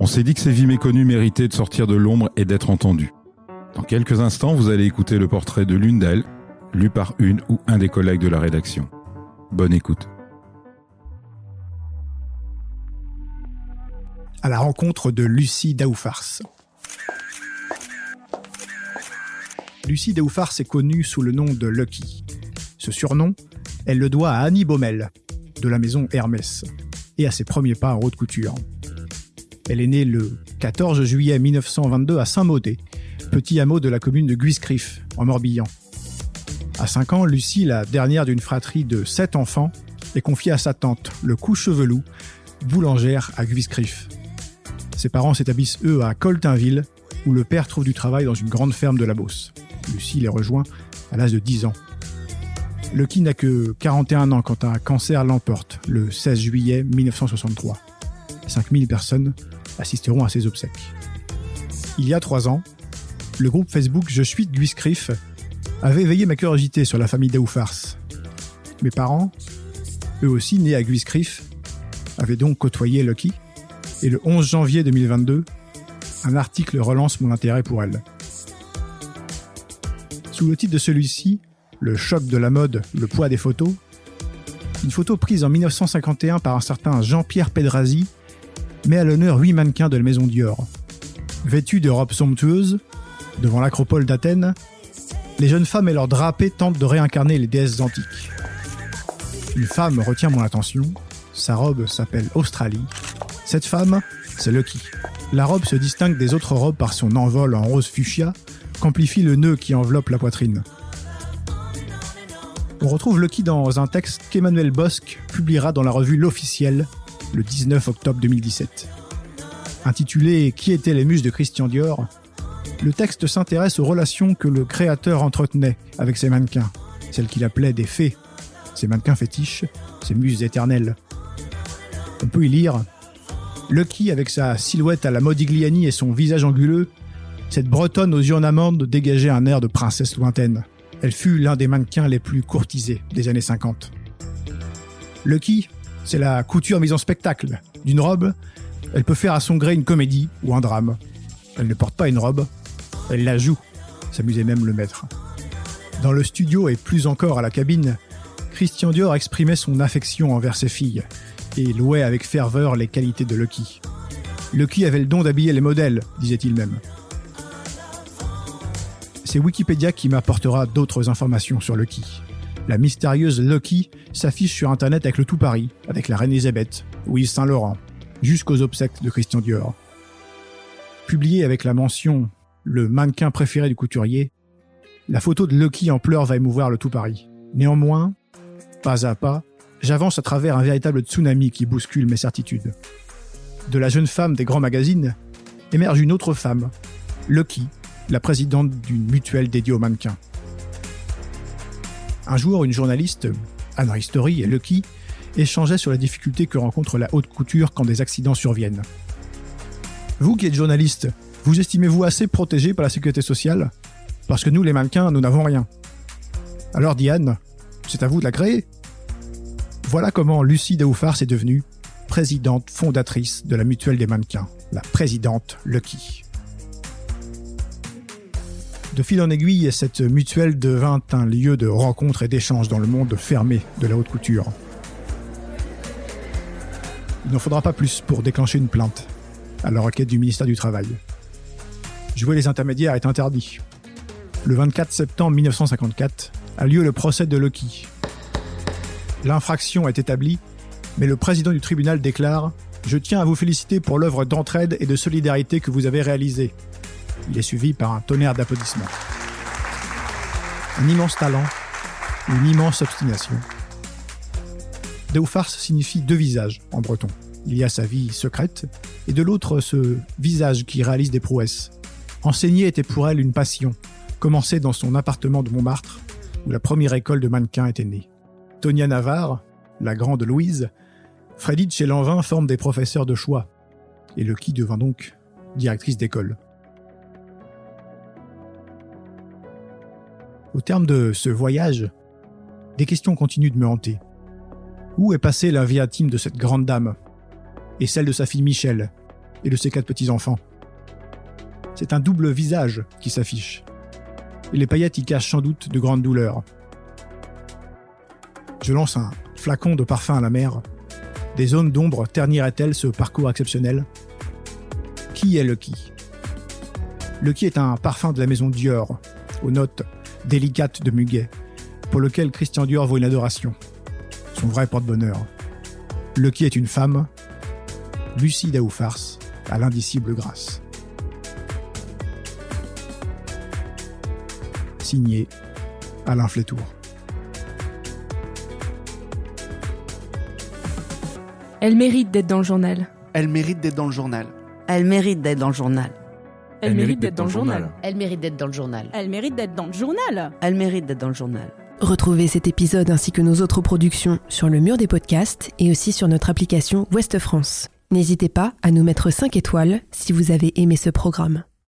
On s'est dit que ces vies méconnues méritaient de sortir de l'ombre et d'être entendues. Dans quelques instants, vous allez écouter le portrait de l'une d'elles, lu par une ou un des collègues de la rédaction. Bonne écoute. À la rencontre de Lucie Daoufars. Lucie Daoufars est connue sous le nom de Lucky. Ce surnom, elle le doit à Annie Baumel, de la maison Hermès, et à ses premiers pas en haute couture. Elle est née le 14 juillet 1922 à Saint-Maudé, petit hameau de la commune de Guiscriff, en Morbihan. À 5 ans, Lucie, la dernière d'une fratrie de 7 enfants, est confiée à sa tante, le cou chevelou, boulangère à Guiscriff. Ses parents s'établissent eux à Coltainville, où le père trouve du travail dans une grande ferme de la Beauce. Lucie les rejoint à l'âge de 10 ans. Lucky n'a que 41 ans quand un cancer l'emporte le 16 juillet 1963. 5000 personnes assisteront à ses obsèques. Il y a trois ans, le groupe Facebook Je suis Guiscriff avait éveillé ma curiosité sur la famille Daoufars. Mes parents, eux aussi nés à Guiscriff, avaient donc côtoyé Lucky, et le 11 janvier 2022, un article relance mon intérêt pour elle. Sous le titre de celui-ci, Le choc de la mode, le poids des photos, une photo prise en 1951 par un certain Jean-Pierre Pedrazi met à l'honneur huit mannequins de la maison Dior. Vêtus de robes somptueuses, devant l'acropole d'Athènes, les jeunes femmes et leurs drapés tentent de réincarner les déesses antiques. Une femme retient mon attention, sa robe s'appelle Australie. Cette femme, c'est Lucky. La robe se distingue des autres robes par son envol en rose fuchsia qu'amplifie le nœud qui enveloppe la poitrine. On retrouve Lucky dans un texte qu'Emmanuel Bosque publiera dans la revue L'Officiel le 19 octobre 2017. Intitulé Qui étaient les muses de Christian Dior? Le texte s'intéresse aux relations que le créateur entretenait avec ses mannequins, celles qu'il appelait des fées, ses mannequins fétiches, ses muses éternelles. On peut y lire Lucky, avec sa silhouette à la Modigliani et son visage anguleux, cette bretonne aux yeux en amande dégageait un air de princesse lointaine. Elle fut l'un des mannequins les plus courtisés des années 50. Lucky, c'est la couture mise en spectacle. D'une robe, elle peut faire à son gré une comédie ou un drame. Elle ne porte pas une robe, elle la joue, s'amusait même le maître. Dans le studio et plus encore à la cabine, Christian Dior exprimait son affection envers ses filles et louait avec ferveur les qualités de Lucky. Lucky avait le don d'habiller les modèles, disait-il même. C'est Wikipédia qui m'apportera d'autres informations sur Lucky. La mystérieuse Lucky s'affiche sur internet avec le tout Paris, avec la reine Elisabeth, Louise Saint-Laurent, jusqu'aux obsèques de Christian Dior. Publié avec la mention le mannequin préféré du couturier, la photo de Lucky en pleurs va émouvoir le tout Paris. Néanmoins, pas à pas, j'avance à travers un véritable tsunami qui bouscule mes certitudes. De la jeune femme des grands magazines émerge une autre femme, Lucky, la présidente d'une mutuelle dédiée aux mannequins. Un jour, une journaliste, Anna Ristori et Lucky, échangeaient sur la difficulté que rencontre la haute couture quand des accidents surviennent. Vous qui êtes journaliste, vous estimez-vous assez protégé par la sécurité sociale? Parce que nous, les mannequins, nous n'avons rien. Alors Diane, c'est à vous de la créer. Voilà comment Lucie Daoufars est devenue présidente fondatrice de la mutuelle des mannequins, la présidente Lucky. De fil en aiguille, cette mutuelle devint un lieu de rencontre et d'échange dans le monde fermé de la haute couture. Il n'en faudra pas plus pour déclencher une plainte à la requête du ministère du Travail. Jouer les intermédiaires est interdit. Le 24 septembre 1954 a lieu le procès de Lucky. L'infraction est établie, mais le président du tribunal déclare Je tiens à vous féliciter pour l'œuvre d'entraide et de solidarité que vous avez réalisée. Il est suivi par un tonnerre d'applaudissements. Un immense talent, une immense obstination. Deufars signifie deux visages en breton. Il y a sa vie secrète, et de l'autre ce visage qui réalise des prouesses, Enseigner était pour elle une passion, commencée dans son appartement de Montmartre, où la première école de mannequins était née. Tonia Navarre, la grande Louise, Freddy de chez Lanvin forment des professeurs de choix, et Lucky devint donc directrice d'école. Au terme de ce voyage, des questions continuent de me hanter. Où est passée la vie intime de cette grande dame Et celle de sa fille Michel Et de ses quatre petits-enfants? C'est un double visage qui s'affiche. Et les paillettes y cachent sans doute de grandes douleurs. Je lance un flacon de parfum à la mer. Des zones d'ombre terniraient-elles ce parcours exceptionnel? Qui est Lucky Lucky est un parfum de la maison Dior, aux notes délicate de Muguet, pour lequel Christian Dior vaut une adoration. Son vrai porte-bonheur. Lucky est une femme, lucide ou farce, à l'indicible grâce. Signé Alain Flétour. Elle mérite d'être dans le journal. Elle mérite d'être dans le journal. Elle mérite d'être dans le journal. Elle, mérite d'être dans le journal. Elle mérite d'être dans le journal. Elle mérite d'être dans le journal. Elle mérite d'être dans le journal. Retrouvez cet épisode ainsi que nos autres productions sur le mur des podcasts et aussi sur notre application Ouest France. N'hésitez pas à nous mettre 5 étoiles si vous avez aimé ce programme.